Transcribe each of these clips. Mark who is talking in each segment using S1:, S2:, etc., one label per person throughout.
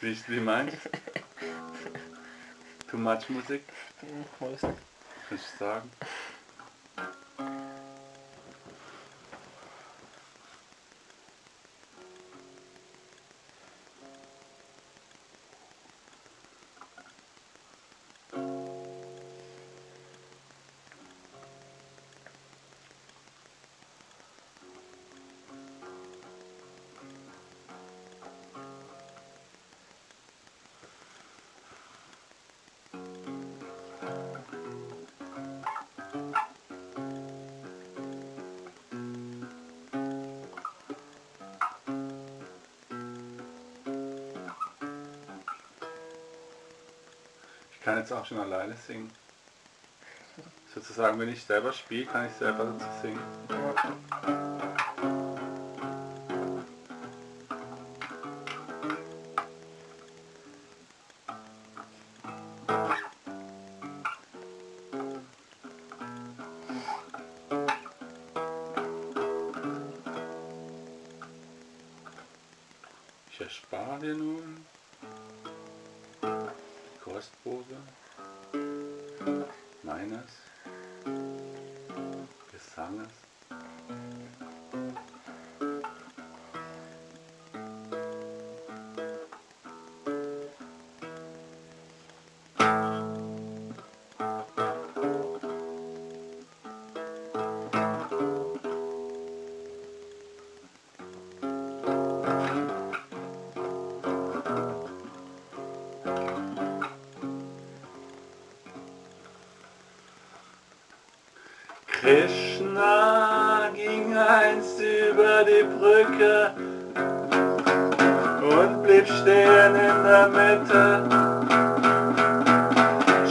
S1: Siehst wie Too much Musik?
S2: Mm, Musik.
S1: Kannst sagen? Kann jetzt auch schon alleine singen. Sozusagen, wenn ich selber spiele, kann ich selber dazu singen. Ich erspare dir nun die Kostprobe meines Gesanges. Krishna ging einst über die Brücke und blieb stehen in der Mitte,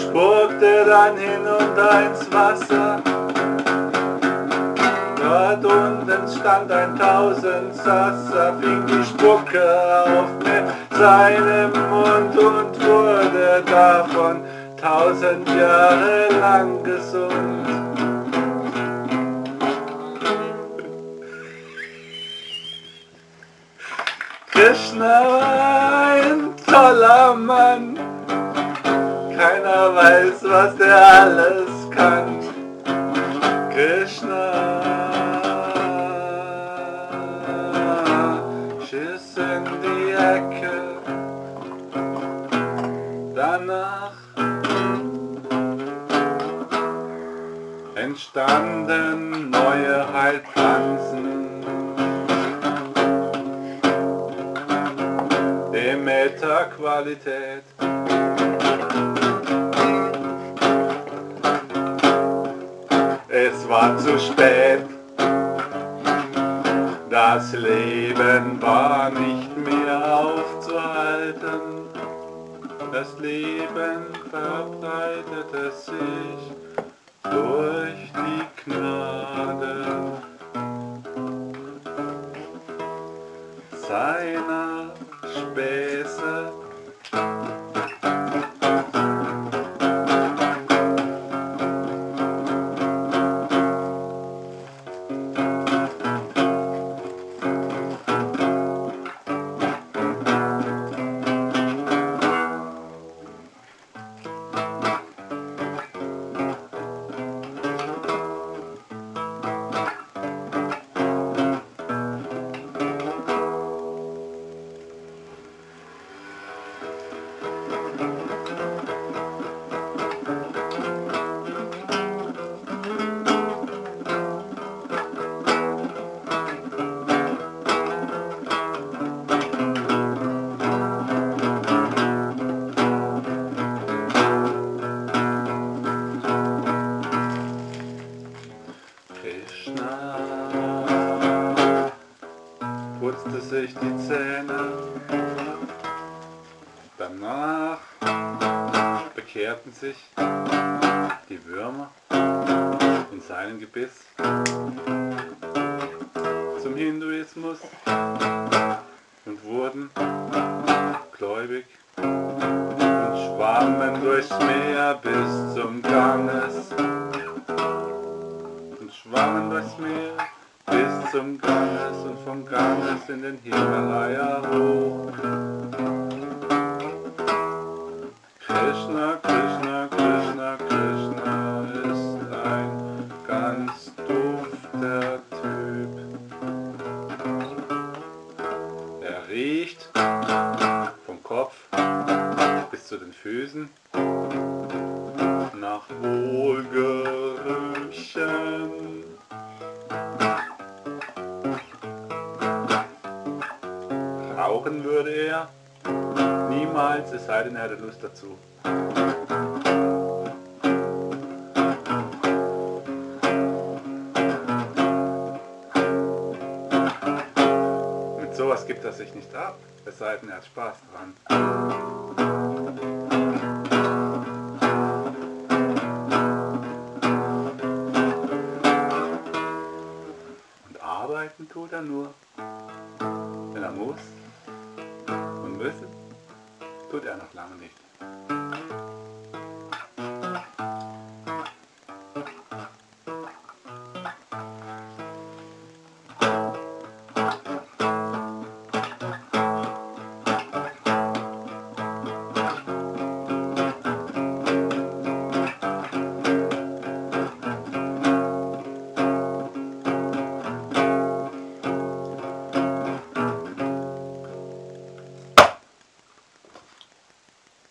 S1: spuckte dann hinunter ins Wasser. Dort unten stand ein Tausendsasser, fing die Spucke auf mit seinem Mund und wurde davon tausend Jahre lang gesund. Krishna war ein toller Mann. Keiner weiß, was der alles kann. Krishna. Schiss in die Ecke. Danach entstanden neue Heilpflanzen. Demeter-Qualität. Es war zu spät. Das Leben war nicht mehr aufzuhalten. Das Leben verbreitete sich durch die Gnade seiner despeça bekehrten sich die Würmer in seinem Gebiss zum Hinduismus und wurden gläubig und schwammen durchs Meer bis zum Ganges und schwammen durchs Meer bis zum Ganges und vom Ganges in den Himalaya hoch. ganz dufter Typ. Er riecht vom Kopf bis zu den Füßen nach Wohlgerüchen. Rauchen würde er niemals, es sei denn, er hätte Lust dazu. Er sich nicht ab, es sei denn, er hat Spaß dran. Und arbeiten tut er nur, wenn er muss. Und müssen tut er noch lange nicht.